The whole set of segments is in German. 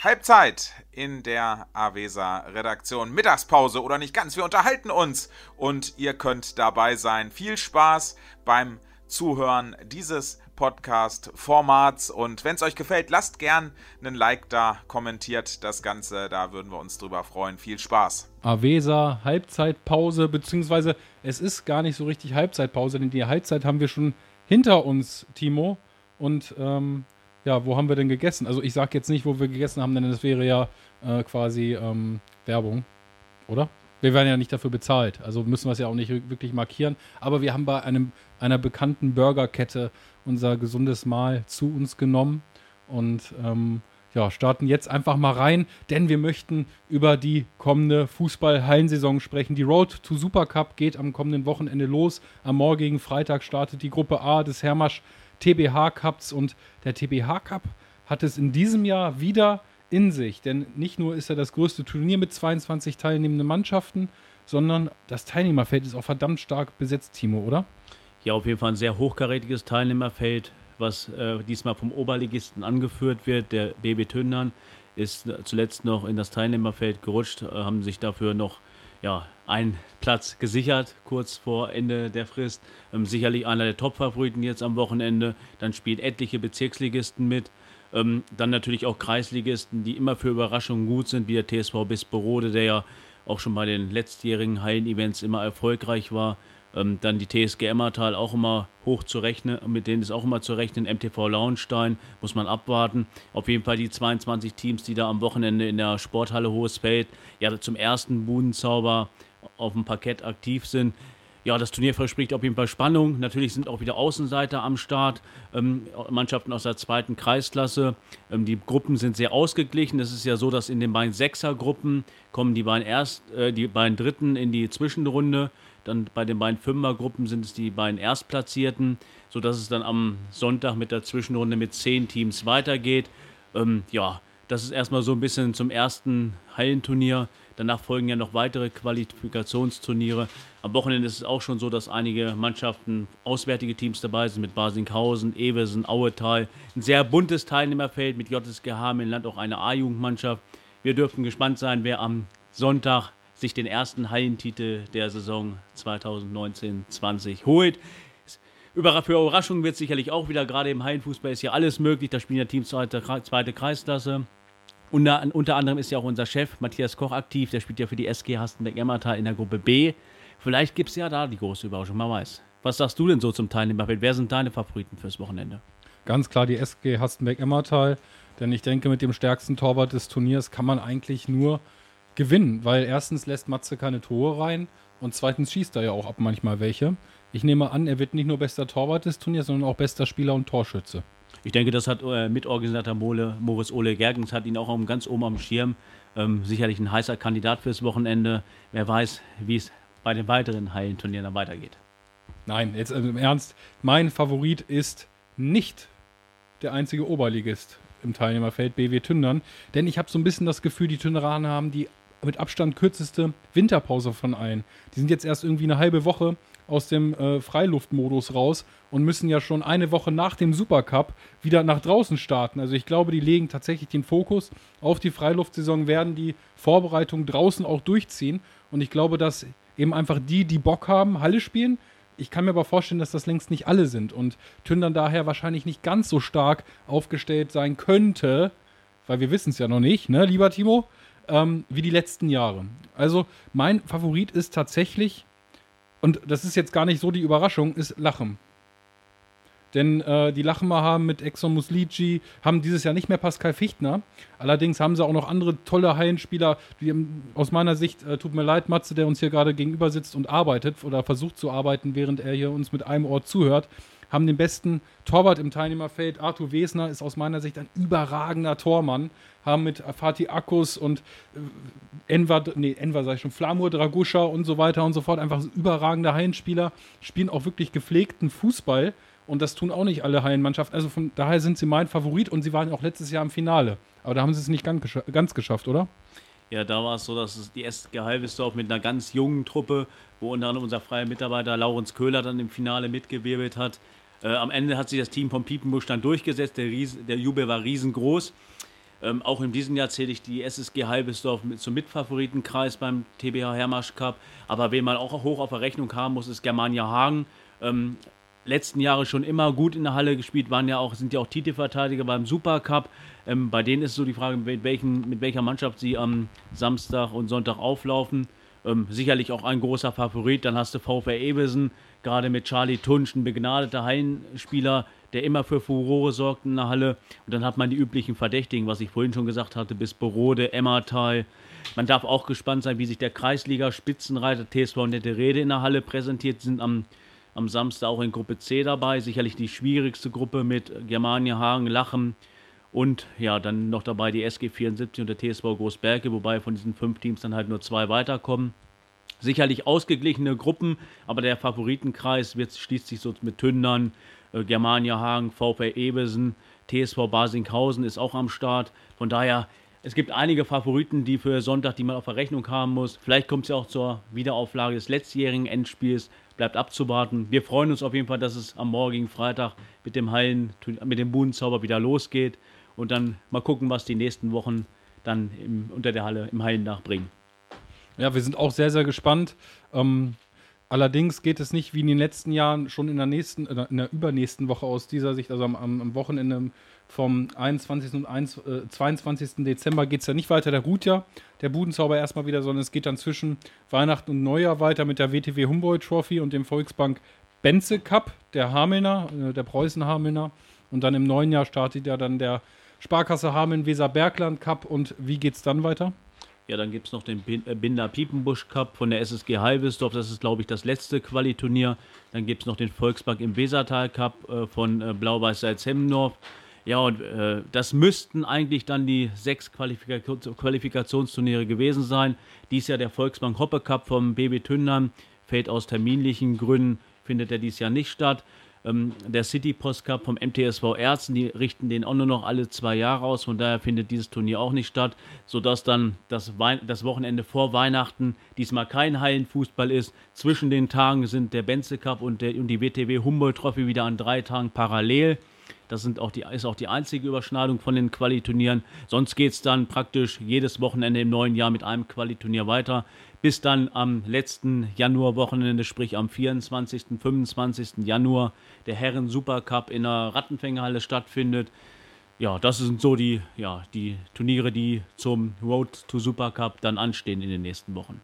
Halbzeit in der Avesa Redaktion. Mittagspause oder nicht ganz. Wir unterhalten uns und ihr könnt dabei sein. Viel Spaß beim Zuhören dieses Podcast-Formats. Und wenn es euch gefällt, lasst gern einen Like da, kommentiert das Ganze. Da würden wir uns drüber freuen. Viel Spaß. Avesa Halbzeitpause, beziehungsweise es ist gar nicht so richtig Halbzeitpause, denn die Halbzeit haben wir schon hinter uns, Timo. Und ähm, ja, wo haben wir denn gegessen? Also ich sage jetzt nicht, wo wir gegessen haben, denn das wäre ja äh, quasi ähm, Werbung, oder? Wir werden ja nicht dafür bezahlt, also müssen wir es ja auch nicht wirklich markieren. Aber wir haben bei einem, einer bekannten Burgerkette unser gesundes Mahl zu uns genommen und ähm, ja, starten jetzt einfach mal rein, denn wir möchten über die kommende Fußball-Hallensaison sprechen. Die Road to Supercup geht am kommenden Wochenende los. Am morgigen Freitag startet die Gruppe A des Hermasch TBH Cups und der TBH Cup hat es in diesem Jahr wieder in sich, denn nicht nur ist er das größte Turnier mit 22 teilnehmenden Mannschaften, sondern das Teilnehmerfeld ist auch verdammt stark besetzt, Timo, oder? Ja, auf jeden Fall ein sehr hochkarätiges Teilnehmerfeld, was äh, diesmal vom Oberligisten angeführt wird. Der BB Tündern ist zuletzt noch in das Teilnehmerfeld gerutscht, äh, haben sich dafür noch ja, einen Platz gesichert, kurz vor Ende der Frist. Ähm, sicherlich einer der Top-Favoriten jetzt am Wochenende. Dann spielt etliche Bezirksligisten mit. Ähm, dann natürlich auch Kreisligisten, die immer für Überraschungen gut sind, wie der TSV Bisperode, der ja auch schon bei den letztjährigen Hallen-Events immer erfolgreich war. Ähm, dann die TSG Emmertal auch immer hoch zu rechnen, mit denen ist auch immer zu rechnen. MTV Launstein muss man abwarten. Auf jeden Fall die 22 Teams, die da am Wochenende in der Sporthalle Hohesfeld ja zum ersten Budenzauber auf dem Parkett aktiv sind. Ja, das Turnier verspricht auf jeden Fall Spannung. Natürlich sind auch wieder Außenseiter am Start, ähm, Mannschaften aus der zweiten Kreisklasse. Ähm, die Gruppen sind sehr ausgeglichen. Es ist ja so, dass in den beiden Sechsergruppen kommen die beiden, Erst, äh, die beiden Dritten in die Zwischenrunde. Dann bei den beiden Fünfergruppen sind es die beiden Erstplatzierten, sodass es dann am Sonntag mit der Zwischenrunde mit zehn Teams weitergeht. Ähm, ja, das ist erstmal so ein bisschen zum ersten Hallenturnier. Danach folgen ja noch weitere Qualifikationsturniere. Am Wochenende ist es auch schon so, dass einige Mannschaften, auswärtige Teams dabei sind, mit Basinghausen, Eversen, Auetal. Ein sehr buntes Teilnehmerfeld mit JSG Hameln-Land, auch eine A-Jugendmannschaft. Wir dürfen gespannt sein, wer am Sonntag sich den ersten Hallentitel der Saison 2019-20 holt. Für Überraschungen wird sicherlich auch wieder, gerade im Hallenfußball ist ja alles möglich. Da spielen ja Teams zweite, zweite Kreisklasse. Unter, unter anderem ist ja auch unser Chef Matthias Koch aktiv, der spielt ja für die SG Hastenbeck-Emmertal in der Gruppe B. Vielleicht gibt es ja da die große Überraschung, man weiß. Was sagst du denn so zum Teilnehmerfeld? Wer sind deine Favoriten fürs Wochenende? Ganz klar die SG Hastenbeck-Emmertal, denn ich denke, mit dem stärksten Torwart des Turniers kann man eigentlich nur gewinnen, weil erstens lässt Matze keine Tore rein und zweitens schießt er ja auch ab manchmal welche. Ich nehme an, er wird nicht nur bester Torwart des Turniers, sondern auch bester Spieler und Torschütze. Ich denke, das hat äh, Mitorganisator Mole, Moritz Ole Gergens hat ihn auch ganz oben am Schirm. Ähm, sicherlich ein heißer Kandidat fürs Wochenende. Wer weiß, wie es bei den weiteren Hallenturnieren dann weitergeht. Nein, jetzt also im Ernst. Mein Favorit ist nicht der einzige Oberligist im Teilnehmerfeld, BW Tündern. Denn ich habe so ein bisschen das Gefühl, die Tünderaner haben die mit Abstand kürzeste Winterpause von allen. Die sind jetzt erst irgendwie eine halbe Woche aus dem äh, Freiluftmodus raus und müssen ja schon eine Woche nach dem Supercup wieder nach draußen starten. Also ich glaube, die legen tatsächlich den Fokus auf die Freiluftsaison, werden die Vorbereitung draußen auch durchziehen. Und ich glaube, dass eben einfach die, die Bock haben, Halle spielen. Ich kann mir aber vorstellen, dass das längst nicht alle sind und Tündern daher wahrscheinlich nicht ganz so stark aufgestellt sein könnte, weil wir wissen es ja noch nicht, ne, lieber Timo, ähm, wie die letzten Jahre. Also mein Favorit ist tatsächlich und das ist jetzt gar nicht so die Überraschung, ist Lachem. Denn äh, die Lachemer haben mit Exxon Muslici, haben dieses Jahr nicht mehr Pascal Fichtner. Allerdings haben sie auch noch andere tolle Hallenspieler, die aus meiner Sicht, äh, tut mir leid, Matze, der uns hier gerade gegenüber sitzt und arbeitet oder versucht zu arbeiten, während er hier uns mit einem Ohr zuhört, haben den besten Torwart im Teilnehmerfeld. Arthur Wesner ist aus meiner Sicht ein überragender Tormann haben mit Fatih Akkus und äh, Enver, nee, Enver sag ich schon, Flamur Draguscha und so weiter und so fort, einfach überragende Hallenspieler, spielen auch wirklich gepflegten Fußball und das tun auch nicht alle Hallenmannschaften. Also von daher sind sie mein Favorit und sie waren auch letztes Jahr im Finale. Aber da haben sie es nicht ganz, geschafft, oder? Ja, da war es so, dass es die SG Halbesdorf mit einer ganz jungen Truppe, wo unter anderem unser freier Mitarbeiter Laurens Köhler dann im Finale mitgewirbelt hat. Äh, am Ende hat sich das Team von Piepenbusch dann durchgesetzt. Der, Ries der Jubel war riesengroß. Ähm, auch in diesem Jahr zähle ich die SSG Halbesdorf mit, zum Mitfavoritenkreis beim TBH Hermarsch Cup. Aber wen man auch hoch auf der Rechnung haben muss, ist Germania Hagen. Ähm, letzten Jahre schon immer gut in der Halle gespielt, waren ja auch, sind ja auch Titelverteidiger beim Supercup. Ähm, bei denen ist so die Frage, mit, welchen, mit welcher Mannschaft sie am Samstag und Sonntag auflaufen. Ähm, sicherlich auch ein großer Favorit. Dann hast du VfR Ebesen, gerade mit Charlie Tunsch, ein begnadeter Hallenspieler, der immer für Furore sorgt in der Halle. Und dann hat man die üblichen Verdächtigen, was ich vorhin schon gesagt hatte, bis Borode, Emmertal. Man darf auch gespannt sein, wie sich der Kreisliga-Spitzenreiter TSV Nette Rede in der Halle präsentiert. Sie sind am, am Samstag auch in Gruppe C dabei. Sicherlich die schwierigste Gruppe mit Germania, Hagen, Lachen und ja, dann noch dabei die SG 74 und der TSV Großberge, wobei von diesen fünf Teams dann halt nur zwei weiterkommen. Sicherlich ausgeglichene Gruppen, aber der Favoritenkreis wird, schließt sich so mit Tündern, äh, Germania Hagen, VfR Ebesen, TSV Basinghausen ist auch am Start. Von daher, es gibt einige Favoriten, die für Sonntag, die man auf der Rechnung haben muss. Vielleicht kommt es ja auch zur Wiederauflage des letztjährigen Endspiels. Bleibt abzuwarten. Wir freuen uns auf jeden Fall, dass es am morgigen Freitag mit dem Hallen, mit dem Budenzauber wieder losgeht. Und dann mal gucken, was die nächsten Wochen dann im, unter der Halle im Hallendach bringen. Ja, wir sind auch sehr, sehr gespannt. Ähm, Allerdings geht es nicht wie in den letzten Jahren schon in der nächsten, äh, in der übernächsten Woche aus dieser Sicht, also am, am Wochenende vom 21. und 1, äh, 22. Dezember geht es ja nicht weiter, der ruht ja, der Budenzauber erstmal wieder, sondern es geht dann zwischen Weihnachten und Neujahr weiter mit der WTW Humboldt Trophy und dem Volksbank Benze Cup, der Hamelner, äh, der Preußen Hamelner. Und dann im neuen Jahr startet ja dann der Sparkasse Hameln Weser Bergland Cup und wie geht es dann weiter? Ja, dann gibt es noch den äh, Binder Piepenbusch Cup von der SSG Halbesdorf. Das ist, glaube ich, das letzte Qualiturnier. Dann gibt es noch den Volksbank im Wesertal Cup äh, von äh, Blau-Weiß Salzhemmendorf. Ja, und äh, das müssten eigentlich dann die sechs Qualifikation, Qualifikationsturniere gewesen sein. Dies Jahr der Volksbank Hoppe Cup vom BB Tündern fällt aus terminlichen Gründen, findet er dies Jahr nicht statt. Ähm, der City Post Cup vom MTSV Erzen, die richten den auch nur noch alle zwei Jahre aus. Von daher findet dieses Turnier auch nicht statt, sodass dann das, das Wochenende vor Weihnachten diesmal kein Hallenfußball ist. Zwischen den Tagen sind der Benze Cup und, der, und die WTW Humboldt Trophy wieder an drei Tagen parallel. Das sind auch die, ist auch die einzige Überschneidung von den Qualiturnieren. Sonst geht es dann praktisch jedes Wochenende im neuen Jahr mit einem Qualiturnier weiter, bis dann am letzten Januarwochenende, sprich am 24., 25. Januar, der Herren Supercup in der Rattenfängerhalle stattfindet. Ja, das sind so die, ja, die Turniere, die zum Road to Supercup dann anstehen in den nächsten Wochen.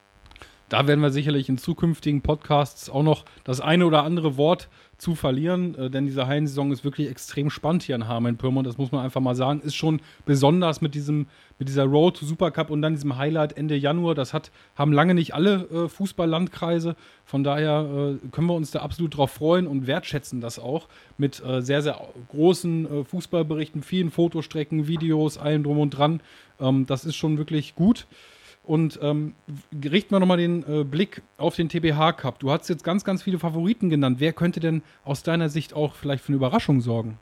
Da werden wir sicherlich in zukünftigen Podcasts auch noch das eine oder andere Wort zu verlieren, äh, denn diese Hallensaison ist wirklich extrem spannend hier in Hameln-Pyrmont, das muss man einfach mal sagen. Ist schon besonders mit diesem, mit dieser Road to Supercup und dann diesem Highlight Ende Januar. Das hat, haben lange nicht alle äh, Fußballlandkreise. Von daher äh, können wir uns da absolut drauf freuen und wertschätzen das auch mit äh, sehr, sehr großen äh, Fußballberichten, vielen Fotostrecken, Videos, allem drum und dran. Ähm, das ist schon wirklich gut. Und ähm, richten wir nochmal den äh, Blick auf den TBH Cup. Du hast jetzt ganz, ganz viele Favoriten genannt. Wer könnte denn aus deiner Sicht auch vielleicht für eine Überraschung sorgen?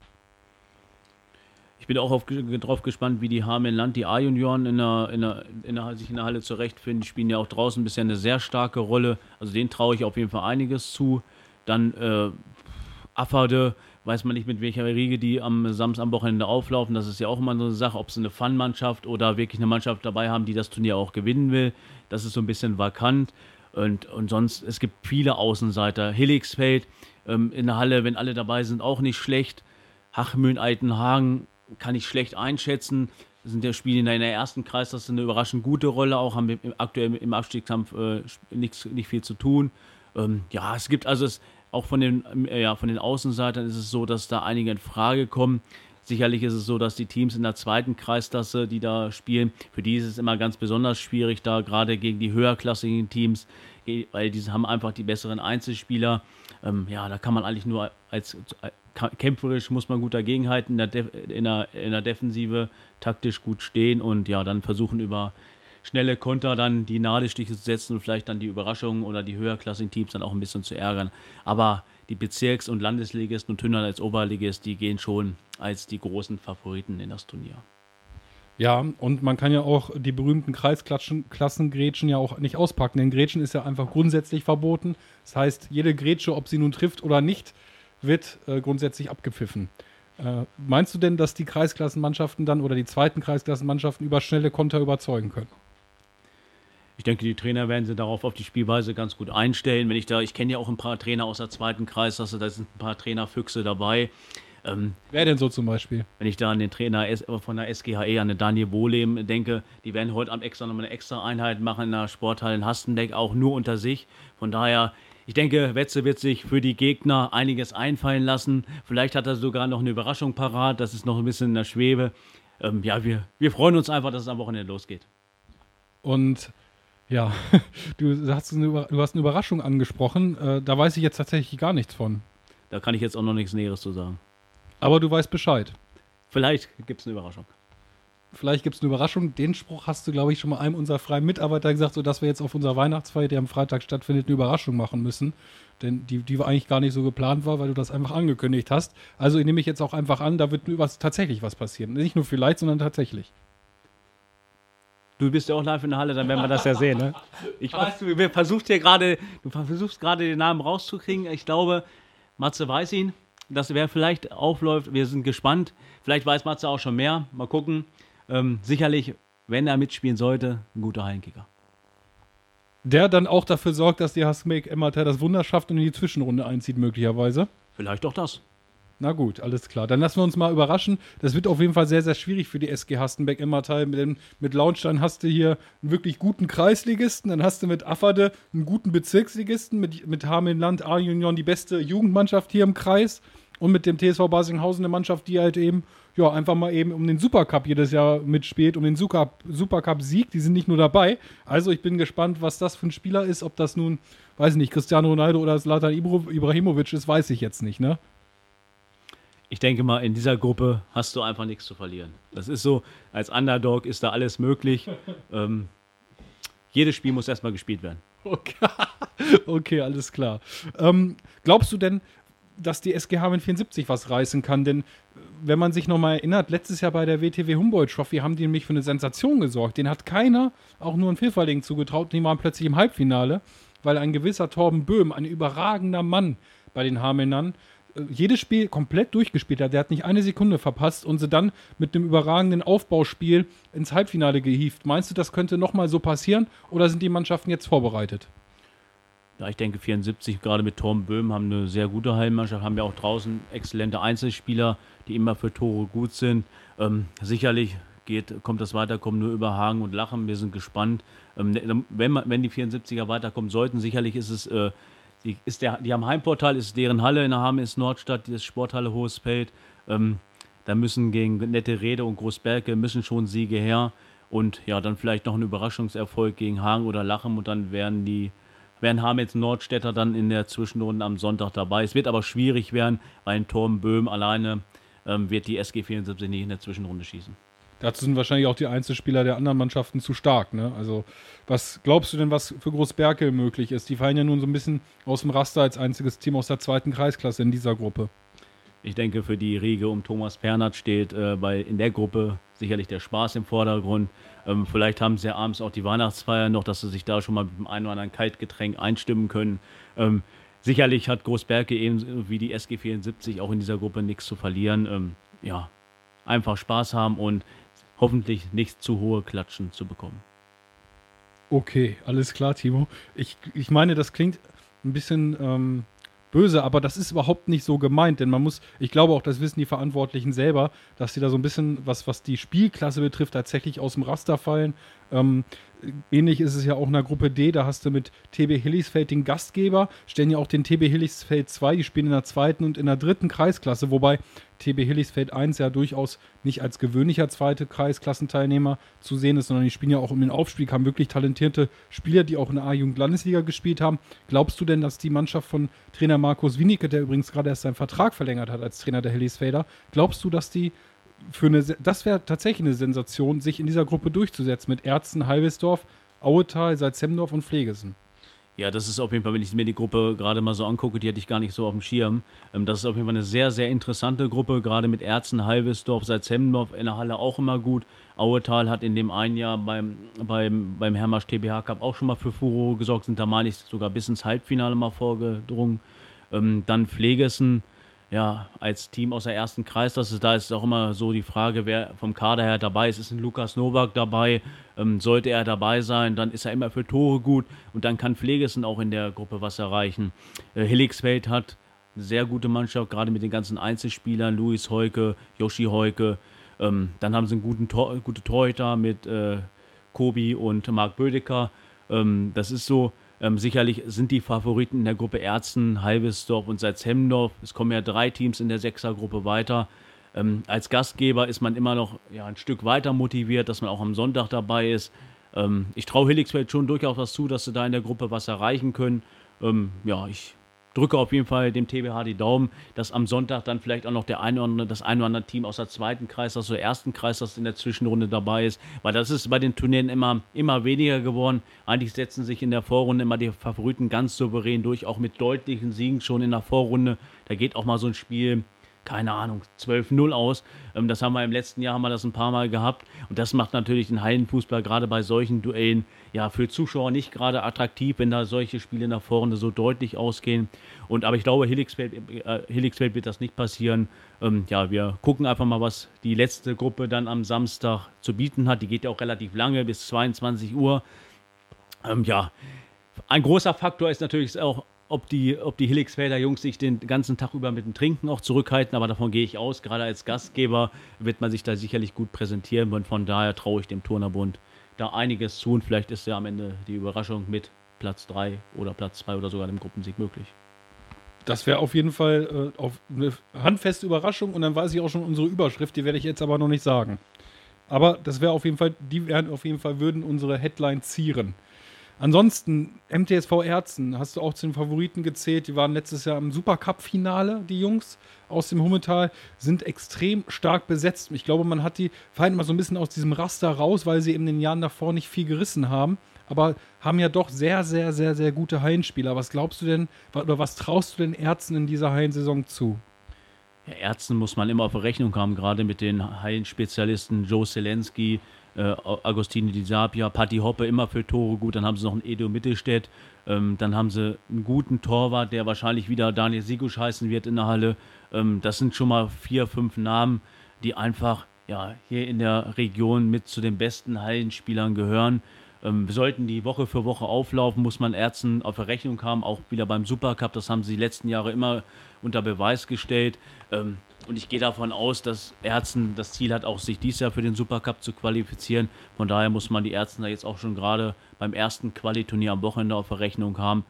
Ich bin auch auf, drauf gespannt, wie die Hameln-Land, die A-Junioren in der, in der, in der, sich in der Halle zurechtfinden. Die spielen ja auch draußen bisher eine sehr starke Rolle. Also denen traue ich auf jeden Fall einiges zu. Dann äh, Afferde, weiß man nicht, mit welcher Riege die am Samstag am Wochenende auflaufen. Das ist ja auch immer so eine Sache, ob sie eine Fun-Mannschaft oder wirklich eine Mannschaft dabei haben, die das Turnier auch gewinnen will. Das ist so ein bisschen vakant. Und, und sonst, es gibt viele Außenseiter. Hilligsfeld ähm, in der Halle, wenn alle dabei sind, auch nicht schlecht. Hachmühlen, Altenhagen kann ich schlecht einschätzen. Das sind ja Spiele in der ersten Kreis, das ist eine überraschend gute Rolle, auch haben wir aktuell im Abstiegskampf äh, nichts, nicht viel zu tun. Ähm, ja, es gibt also es, auch von den, äh, ja, von den Außenseitern ist es so, dass da einige in Frage kommen. Sicherlich ist es so, dass die Teams in der zweiten Kreisklasse, die da spielen, für die ist es immer ganz besonders schwierig, da gerade gegen die höherklassigen Teams, weil diese haben einfach die besseren Einzelspieler. Ähm, ja, da kann man eigentlich nur als äh, kämpferisch muss man gut dagegenhalten, in der, in, der, in der Defensive taktisch gut stehen und ja, dann versuchen über schnelle Konter dann die Nadelstiche zu setzen und vielleicht dann die Überraschungen oder die höherklassigen Teams dann auch ein bisschen zu ärgern. Aber die Bezirks- und Landesligisten und Hünnern als Oberligist, die gehen schon als die großen Favoriten in das Turnier. Ja, und man kann ja auch die berühmten Kreisklassengrätschen ja auch nicht auspacken, denn Grätschen ist ja einfach grundsätzlich verboten. Das heißt, jede Grätsche, ob sie nun trifft oder nicht, wird äh, grundsätzlich abgepfiffen. Äh, meinst du denn, dass die Kreisklassenmannschaften dann oder die zweiten Kreisklassenmannschaften über schnelle Konter überzeugen können? Ich denke, die Trainer werden sie darauf auf die Spielweise ganz gut einstellen. Wenn ich da, ich kenne ja auch ein paar Trainer aus der zweiten Kreisklasse, da sind ein paar Trainerfüchse dabei. Ähm, Wer denn so zum Beispiel? Wenn ich da an den Trainer von der SGHE, an den Daniel Bohlem denke, die werden heute Abend extra nochmal eine extra Einheit machen in der Sporthalle in Hastenbeck, auch nur unter sich. Von daher, ich denke, Wetze wird sich für die Gegner einiges einfallen lassen. Vielleicht hat er sogar noch eine Überraschung parat, das ist noch ein bisschen in der Schwebe. Ähm, ja, wir, wir freuen uns einfach, dass es am Wochenende losgeht. Und ja, du hast, eine, du hast eine Überraschung angesprochen. Äh, da weiß ich jetzt tatsächlich gar nichts von. Da kann ich jetzt auch noch nichts Näheres zu sagen. Aber du weißt Bescheid. Vielleicht gibt es eine Überraschung. Vielleicht gibt es eine Überraschung. Den Spruch hast du, glaube ich, schon mal einem unserer freien Mitarbeiter gesagt, sodass wir jetzt auf unserer Weihnachtsfeier, die am Freitag stattfindet, eine Überraschung machen müssen. Denn die, die eigentlich gar nicht so geplant war, weil du das einfach angekündigt hast. Also nehme ich jetzt auch einfach an, da wird was, tatsächlich was passieren. Nicht nur vielleicht, sondern tatsächlich. Du bist ja auch live in der Halle, dann werden wir das ja sehen. Ne? Ich weiß, du versuchst hier gerade, du versuchst gerade den Namen rauszukriegen. Ich glaube, Matze weiß ihn dass wer vielleicht aufläuft. Wir sind gespannt. Vielleicht weiß Matze auch schon mehr. Mal gucken. Ähm, sicherlich, wenn er mitspielen sollte, ein guter Hallenkicker. Der dann auch dafür sorgt, dass die Hasmake Emmerter das Wunder schafft und in die Zwischenrunde einzieht, möglicherweise. Vielleicht auch das. Na gut, alles klar. Dann lassen wir uns mal überraschen. Das wird auf jeden Fall sehr, sehr schwierig für die SG Hastenbeck Immertal. Mit, mit Launstein hast du hier einen wirklich guten Kreisligisten, dann hast du mit Afferde einen guten Bezirksligisten, mit, mit Hameln-Land A-Union die beste Jugendmannschaft hier im Kreis und mit dem TSV Basinghausen eine Mannschaft, die halt eben ja, einfach mal eben um den Supercup jedes Jahr mitspielt, um den Supercup-Sieg. Die sind nicht nur dabei. Also ich bin gespannt, was das für ein Spieler ist. Ob das nun, weiß ich nicht, Cristiano Ronaldo oder Zlatan Ibrahimovic ist, weiß ich jetzt nicht, ne? Ich denke mal, in dieser Gruppe hast du einfach nichts zu verlieren. Das ist so, als Underdog ist da alles möglich. ähm, jedes Spiel muss erstmal gespielt werden. Okay, okay alles klar. Ähm, glaubst du denn, dass die SGH mit 74 was reißen kann? Denn wenn man sich nochmal erinnert, letztes Jahr bei der WTW Humboldt Trophy haben die nämlich für eine Sensation gesorgt. Den hat keiner auch nur ein Vielfältigen zugetraut. Die waren plötzlich im Halbfinale, weil ein gewisser Torben Böhm, ein überragender Mann bei den Hamelnern, jedes Spiel komplett durchgespielt hat. Der hat nicht eine Sekunde verpasst und sie dann mit einem überragenden Aufbauspiel ins Halbfinale gehievt. Meinst du, das könnte nochmal so passieren oder sind die Mannschaften jetzt vorbereitet? Ja, ich denke 74, gerade mit Torben Böhm, haben eine sehr gute Heimmannschaft, haben ja auch draußen exzellente Einzelspieler, die immer für Tore gut sind. Ähm, sicherlich geht, kommt das Weiterkommen nur über Hagen und Lachen. Wir sind gespannt. Ähm, wenn, man, wenn die 74er weiterkommen sollten, sicherlich ist es äh, die, ist der, die haben Heimportal, ist deren Halle in der Hameln Nordstadt, die ist Sporthalle Hohesfeld. Ähm, da müssen gegen Nette Rede und Großberke müssen schon Siege her. Und ja, dann vielleicht noch ein Überraschungserfolg gegen Hagen oder Lachem und dann wären die wären Hamelns Nordstädter dann in der Zwischenrunde am Sonntag dabei. Es wird aber schwierig werden, weil ein Torben Böhm alleine ähm, wird die SG 74 nicht in der Zwischenrunde schießen. Dazu sind wahrscheinlich auch die Einzelspieler der anderen Mannschaften zu stark. Ne? Also, was glaubst du denn, was für Großberke möglich ist? Die fallen ja nun so ein bisschen aus dem Raster als einziges Team aus der zweiten Kreisklasse in dieser Gruppe. Ich denke, für die Riege um Thomas Pernert steht äh, bei, in der Gruppe sicherlich der Spaß im Vordergrund. Ähm, vielleicht haben sie ja abends auch die Weihnachtsfeier noch, dass sie sich da schon mal mit dem einen oder anderen Kaltgetränk einstimmen können. Ähm, sicherlich hat Großberke eben wie die SG 74 auch in dieser Gruppe nichts zu verlieren. Ähm, ja, einfach Spaß haben und hoffentlich nicht zu hohe Klatschen zu bekommen. Okay, alles klar, Timo. Ich, ich meine, das klingt ein bisschen ähm, böse, aber das ist überhaupt nicht so gemeint, denn man muss, ich glaube auch, das wissen die Verantwortlichen selber, dass sie da so ein bisschen, was, was die Spielklasse betrifft, tatsächlich aus dem Raster fallen. Ähm, ähnlich ist es ja auch in der Gruppe D, da hast du mit TB Hillisfeld den Gastgeber, stellen ja auch den TB Hillisfeld 2, die spielen in der zweiten und in der dritten Kreisklasse, wobei TB Hillisfeld 1 ja durchaus nicht als gewöhnlicher zweite Kreisklassenteilnehmer zu sehen ist, sondern die spielen ja auch um den Aufstieg, haben wirklich talentierte Spieler, die auch in der A-Jugend-Landesliga gespielt haben. Glaubst du denn, dass die Mannschaft von Trainer Markus Wienicke, der übrigens gerade erst seinen Vertrag verlängert hat als Trainer der Hillisfelder, glaubst du, dass die für eine, das wäre tatsächlich eine Sensation, sich in dieser Gruppe durchzusetzen mit Ärzten, Halbesdorf, Auetal, Salzemdorf und Pflegesen. Ja, das ist auf jeden Fall, wenn ich mir die Gruppe gerade mal so angucke, die hatte ich gar nicht so auf dem Schirm. Ähm, das ist auf jeden Fall eine sehr, sehr interessante Gruppe, gerade mit Ärzten, Halbesdorf, Salzemdorf in der Halle auch immer gut. Auetal hat in dem einen Jahr beim, beim, beim Hermarsch TBH Cup auch schon mal für Furore gesorgt, sind da meine ich sogar bis ins Halbfinale mal vorgedrungen. Ähm, dann Pflegesen, ja, als Team aus der ersten Kreis, das ist, da ist auch immer so die Frage, wer vom Kader her dabei ist. Ist ein Lukas Nowak dabei? Ähm, sollte er dabei sein, dann ist er immer für Tore gut und dann kann Pflegesen auch in der Gruppe was erreichen. Äh, Hilligsfeld hat eine sehr gute Mannschaft, gerade mit den ganzen Einzelspielern, Luis Heuke, Yoshi Heuke. Ähm, dann haben sie einen guten Tor, gute Torhüter mit äh, Kobi und Marc Bödecker. Ähm, das ist so, ähm, sicherlich sind die Favoriten in der Gruppe Erzen, Halbesdorf und Salzhemdorf. Es kommen ja drei Teams in der Sechsergruppe weiter. Ähm, als Gastgeber ist man immer noch ja, ein Stück weiter motiviert, dass man auch am Sonntag dabei ist. Ähm, ich traue Helixfeld schon durchaus was zu, dass sie da in der Gruppe was erreichen können. Ähm, ja, ich drücke auf jeden Fall dem TBH die Daumen, dass am Sonntag dann vielleicht auch noch der eine oder das eine oder andere Team aus der zweiten Kreis, aus der ersten Kreis, das in der Zwischenrunde dabei ist. Weil das ist bei den Turnieren immer, immer weniger geworden. Eigentlich setzen sich in der Vorrunde immer die Favoriten ganz souverän durch, auch mit deutlichen Siegen schon in der Vorrunde. Da geht auch mal so ein Spiel keine Ahnung, 12-0 aus. Ähm, das haben wir im letzten Jahr haben wir das ein paar Mal gehabt. Und das macht natürlich den Hallenfußball gerade bei solchen Duellen ja für Zuschauer nicht gerade attraktiv, wenn da solche Spiele nach vorne so deutlich ausgehen. Und aber ich glaube, Helixfeld, äh, wird das nicht passieren. Ähm, ja, wir gucken einfach mal, was die letzte Gruppe dann am Samstag zu bieten hat. Die geht ja auch relativ lange, bis 22 Uhr. Ähm, ja, ein großer Faktor ist natürlich auch ob die, ob die Helixfelder Jungs sich den ganzen Tag über mit dem Trinken auch zurückhalten, aber davon gehe ich aus. Gerade als Gastgeber wird man sich da sicherlich gut präsentieren und von daher traue ich dem Turnerbund da einiges zu und vielleicht ist ja am Ende die Überraschung mit Platz 3 oder Platz 2 oder sogar dem Gruppensieg möglich. Das wäre auf jeden Fall äh, auf eine handfeste Überraschung und dann weiß ich auch schon unsere Überschrift, die werde ich jetzt aber noch nicht sagen. Aber das wäre auf jeden Fall, die werden auf jeden Fall, würden unsere Headline zieren. Ansonsten, MTSV Erzen, hast du auch zu den Favoriten gezählt. Die waren letztes Jahr im Supercup-Finale, die Jungs aus dem Hummetal, sind extrem stark besetzt. Ich glaube, man hat die fallen mal so ein bisschen aus diesem Raster raus, weil sie in den Jahren davor nicht viel gerissen haben. Aber haben ja doch sehr, sehr, sehr, sehr gute Hallenspieler. Was glaubst du denn, oder was traust du den Ärzten in dieser Hallensaison zu? Ja, Ärzten muss man immer auf Rechnung haben, gerade mit den Hallenspezialisten Joe Zelensky, äh, Agostini Di Sapia, Patti Hoppe immer für Tore gut. Dann haben sie noch einen Edo Mittelstädt. Ähm, dann haben sie einen guten Torwart, der wahrscheinlich wieder Daniel Sigusch heißen wird in der Halle. Ähm, das sind schon mal vier, fünf Namen, die einfach ja, hier in der Region mit zu den besten Hallenspielern gehören. Ähm, wir sollten die Woche für Woche auflaufen, muss man Ärzten auf der Rechnung haben, auch wieder beim Supercup. Das haben sie die letzten Jahre immer unter Beweis gestellt. Ähm, und ich gehe davon aus, dass Ärzten das Ziel hat, auch sich dieses Jahr für den Supercup zu qualifizieren. Von daher muss man die Ärzten da jetzt auch schon gerade beim ersten Qualiturnier am Wochenende auf der Rechnung haben.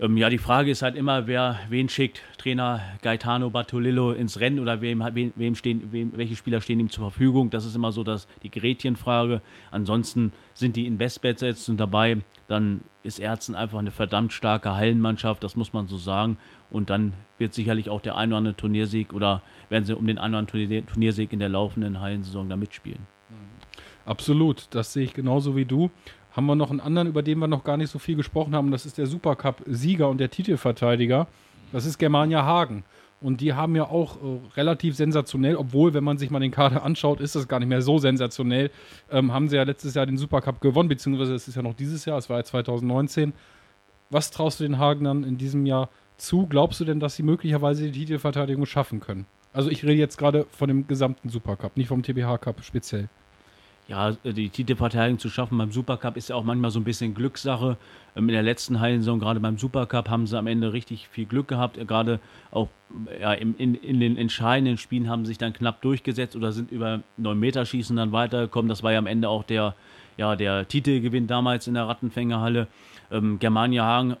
Ähm, ja, die Frage ist halt immer, wer wen schickt. Trainer Gaetano Bartolillo ins Rennen oder wem, wem stehen, wem, welche Spieler stehen ihm zur Verfügung. Das ist immer so das, die Gerätchenfrage. Ansonsten sind die in Bestbets jetzt dabei. Dann ist Ärzten einfach eine verdammt starke Hallenmannschaft, das muss man so sagen. Und dann wird sicherlich auch der ein oder andere Turniersieg oder werden sie um den anderen Turniersieg in der laufenden Hallensaison da mitspielen. Absolut, das sehe ich genauso wie du. Haben wir noch einen anderen, über den wir noch gar nicht so viel gesprochen haben, das ist der Supercup-Sieger und der Titelverteidiger. Das ist Germania Hagen. Und die haben ja auch äh, relativ sensationell, obwohl, wenn man sich mal den Kader anschaut, ist das gar nicht mehr so sensationell. Ähm, haben sie ja letztes Jahr den Supercup gewonnen, beziehungsweise es ist ja noch dieses Jahr, es war ja 2019. Was traust du den Hagenern in diesem Jahr zu? Glaubst du denn, dass sie möglicherweise die Titelverteidigung schaffen können? Also ich rede jetzt gerade von dem gesamten Supercup, nicht vom TBH Cup speziell ja, die Titelverteidigung zu schaffen beim Supercup ist ja auch manchmal so ein bisschen Glückssache. Ähm, in der letzten Hallensaison, gerade beim Supercup, haben sie am Ende richtig viel Glück gehabt. Gerade auch ja, in, in, in den entscheidenden Spielen haben sie sich dann knapp durchgesetzt oder sind über 9 Meter Schießen dann weitergekommen. Das war ja am Ende auch der, ja, der Titelgewinn damals in der Rattenfängerhalle. Ähm, Germania Hagen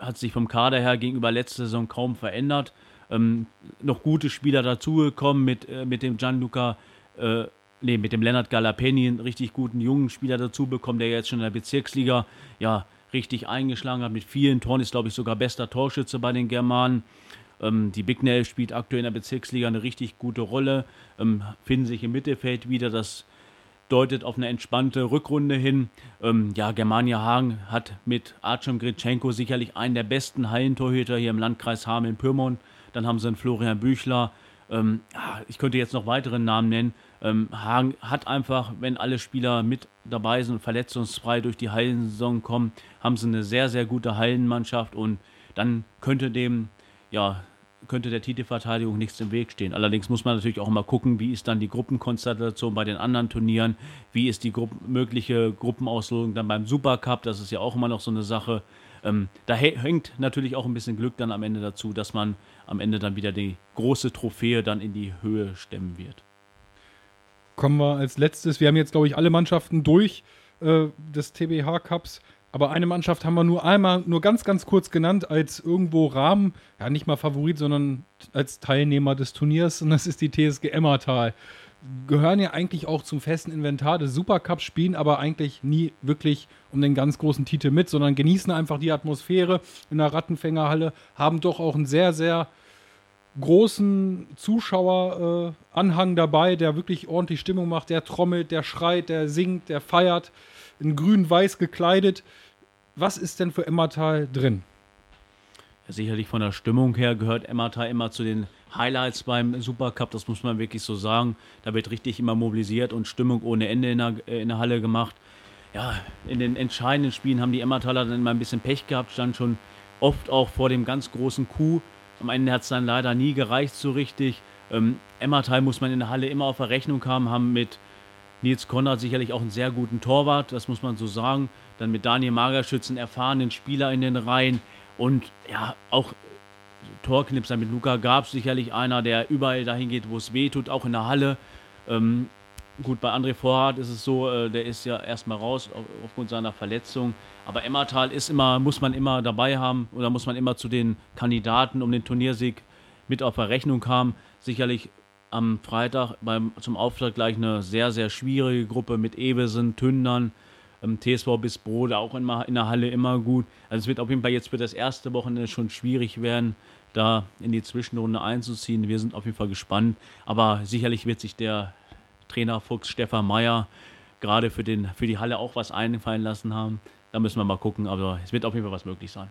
hat sich vom Kader her gegenüber letzter Saison kaum verändert. Ähm, noch gute Spieler dazugekommen mit, äh, mit dem Gianluca äh, nee, mit dem Lennart Galapeni einen richtig guten jungen Spieler dazu bekommen, der jetzt schon in der Bezirksliga ja richtig eingeschlagen hat mit vielen Toren, ist glaube ich sogar bester Torschütze bei den Germanen. Ähm, die Bignell spielt aktuell in der Bezirksliga eine richtig gute Rolle, ähm, finden sich im Mittelfeld wieder, das deutet auf eine entspannte Rückrunde hin. Ähm, ja, Germania Hagen hat mit Archim Gritschenko sicherlich einen der besten Hallentorhüter hier im Landkreis Hameln-Pyrmont. Dann haben sie einen Florian Büchler. Ähm, ich könnte jetzt noch weitere Namen nennen. Ähm, Hagen hat einfach, wenn alle Spieler mit dabei sind und verletzungsfrei durch die Hallensaison kommen, haben sie eine sehr, sehr gute Hallenmannschaft und dann könnte dem ja, könnte der Titelverteidigung nichts im Weg stehen. Allerdings muss man natürlich auch mal gucken, wie ist dann die Gruppenkonstellation bei den anderen Turnieren, wie ist die Gruppen, mögliche Gruppenauslosung dann beim Supercup, das ist ja auch immer noch so eine Sache. Ähm, da hängt natürlich auch ein bisschen Glück dann am Ende dazu, dass man am Ende dann wieder die große Trophäe dann in die Höhe stemmen wird. Kommen wir als letztes, wir haben jetzt glaube ich alle Mannschaften durch äh, des TBH Cups. Aber eine Mannschaft haben wir nur einmal, nur ganz, ganz kurz genannt, als irgendwo Rahmen, ja nicht mal Favorit, sondern als Teilnehmer des Turniers, und das ist die TSG Emmertal. Gehören ja eigentlich auch zum festen Inventar des Supercups, spielen aber eigentlich nie wirklich um den ganz großen Titel mit, sondern genießen einfach die Atmosphäre in der Rattenfängerhalle, haben doch auch einen sehr, sehr großen Zuschaueranhang äh, dabei, der wirklich ordentlich Stimmung macht, der trommelt, der schreit, der singt, der feiert in grün-weiß gekleidet. Was ist denn für Emmertal drin? Sicherlich von der Stimmung her gehört Emmertal immer zu den Highlights beim Supercup, das muss man wirklich so sagen. Da wird richtig immer mobilisiert und Stimmung ohne Ende in der, äh, in der Halle gemacht. Ja, in den entscheidenden Spielen haben die Emmertaler dann immer ein bisschen Pech gehabt, stand schon oft auch vor dem ganz großen Coup. Am Ende hat es dann leider nie gereicht so richtig. Ähm, Emmertal muss man in der Halle immer auf der Rechnung haben, haben mit Nils Konrad sicherlich auch einen sehr guten Torwart, das muss man so sagen. Dann mit Daniel Magerschütz einen erfahrenen Spieler in den Reihen und ja, auch Torknipser mit Luca Gab sicherlich einer, der überall dahin geht, wo es weh tut, auch in der Halle. Ähm, gut, bei André Vorhardt ist es so, äh, der ist ja erstmal raus auf, aufgrund seiner Verletzung. Aber Emmertal ist immer, muss man immer dabei haben oder muss man immer zu den Kandidaten um den Turniersieg mit auf der Rechnung haben. Sicherlich am Freitag beim, zum Auftakt gleich eine sehr, sehr schwierige Gruppe mit Ebesen, Tündern, ähm, TSV bis Brode auch in, in der Halle immer gut. Also es wird auf jeden Fall jetzt für das erste Wochenende schon schwierig werden, da in die Zwischenrunde einzuziehen. Wir sind auf jeden Fall gespannt. Aber sicherlich wird sich der Trainer Fuchs Stefan Meyer gerade für, den, für die Halle auch was einfallen lassen haben. Da müssen wir mal gucken, aber es wird auf jeden Fall was möglich sein.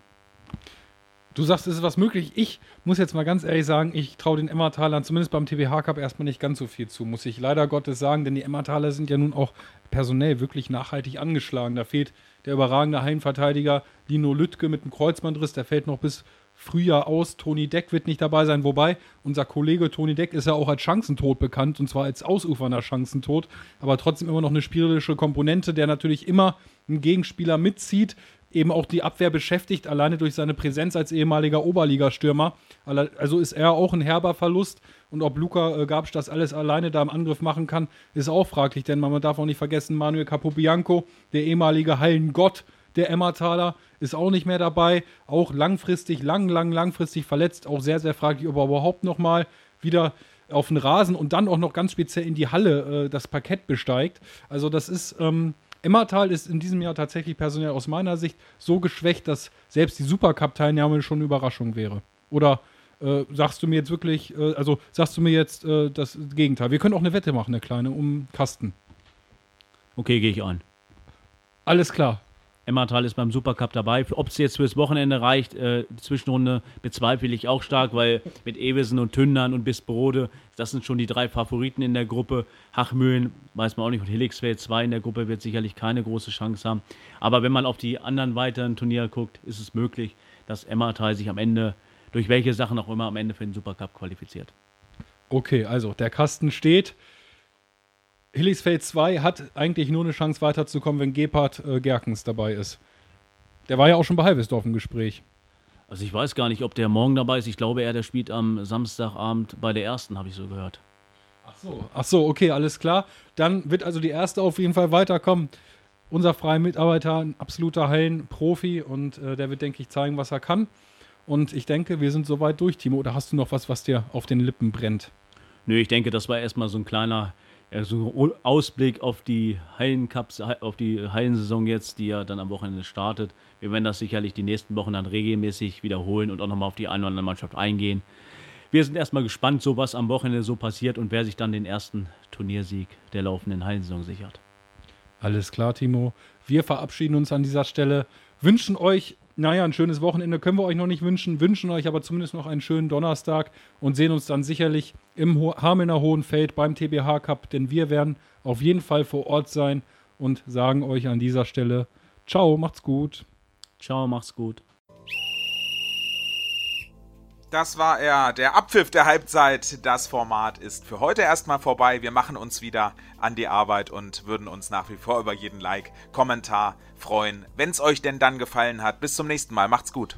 Du sagst, es ist was möglich. Ich muss jetzt mal ganz ehrlich sagen, ich traue den Emmertalern zumindest beim TBH Cup erstmal nicht ganz so viel zu, muss ich leider Gottes sagen, denn die Emmertaler sind ja nun auch personell wirklich nachhaltig angeschlagen. Da fehlt der überragende Heimverteidiger Lino Lüttke mit einem Kreuzbandriss, der fällt noch bis Frühjahr aus. Toni Deck wird nicht dabei sein, wobei unser Kollege Toni Deck ist ja auch als Chancentod bekannt und zwar als ausufernder Chancentod, aber trotzdem immer noch eine spielerische Komponente, der natürlich immer einen Gegenspieler mitzieht, eben auch die Abwehr beschäftigt, alleine durch seine Präsenz als ehemaliger Oberligastürmer. Also ist er auch ein herber Verlust. Und ob Luca äh, Gabsch das alles alleine da im Angriff machen kann, ist auch fraglich, denn man darf auch nicht vergessen, Manuel Capobianco, der ehemalige Heilengott der Emmataler, ist auch nicht mehr dabei. Auch langfristig, lang, lang, langfristig verletzt. Auch sehr, sehr fraglich, ob er überhaupt nochmal wieder auf den Rasen und dann auch noch ganz speziell in die Halle äh, das Parkett besteigt. Also das ist ähm, Emmertal ist in diesem Jahr tatsächlich personell aus meiner Sicht so geschwächt, dass selbst die Supercup-Teilnahme schon eine Überraschung wäre. Oder äh, sagst du mir jetzt wirklich, äh, also sagst du mir jetzt äh, das Gegenteil? Wir können auch eine Wette machen, eine kleine, um Kasten. Okay, gehe ich an. Alles klar. Emmertal ist beim Supercup dabei. Ob es jetzt fürs Wochenende reicht, äh, Zwischenrunde bezweifle ich auch stark, weil mit Ewesen und Tündern und Bisbrode, das sind schon die drei Favoriten in der Gruppe. Hachmühlen weiß man auch nicht und Helixfeld 2 in der Gruppe wird sicherlich keine große Chance haben. Aber wenn man auf die anderen weiteren Turniere guckt, ist es möglich, dass Emmertal sich am Ende, durch welche Sachen auch immer, am Ende für den Supercup qualifiziert. Okay, also der Kasten steht. Hillisfeld 2 hat eigentlich nur eine Chance weiterzukommen, wenn Gebhardt äh, Gerkens dabei ist. Der war ja auch schon bei Halbesdorf im Gespräch. Also ich weiß gar nicht, ob der morgen dabei ist. Ich glaube, er der spielt am Samstagabend bei der ersten, habe ich so gehört. Ach so. Ach so, okay, alles klar. Dann wird also die erste auf jeden Fall weiterkommen. Unser freier Mitarbeiter, ein absoluter Hallenprofi und äh, der wird, denke ich, zeigen, was er kann. Und ich denke, wir sind soweit durch, Timo. Oder hast du noch was, was dir auf den Lippen brennt? Nö, ich denke, das war erstmal so ein kleiner so Ausblick auf die Hallencups, auf die Hallensaison jetzt, die ja dann am Wochenende startet. Wir werden das sicherlich die nächsten Wochen dann regelmäßig wiederholen und auch nochmal auf die eine oder andere Mannschaft eingehen. Wir sind erstmal gespannt, so was am Wochenende so passiert und wer sich dann den ersten Turniersieg der laufenden Hallensaison sichert. Alles klar, Timo. Wir verabschieden uns an dieser Stelle, wünschen euch naja, ein schönes Wochenende können wir euch noch nicht wünschen, wünschen euch aber zumindest noch einen schönen Donnerstag und sehen uns dann sicherlich im Ho Hamelner Hohenfeld beim TBH Cup, denn wir werden auf jeden Fall vor Ort sein und sagen euch an dieser Stelle Ciao, macht's gut. Ciao, macht's gut. Das war er, der Abpfiff der Halbzeit. Das Format ist für heute erstmal vorbei. Wir machen uns wieder an die Arbeit und würden uns nach wie vor über jeden Like, Kommentar freuen, wenn es euch denn dann gefallen hat. Bis zum nächsten Mal. Macht's gut.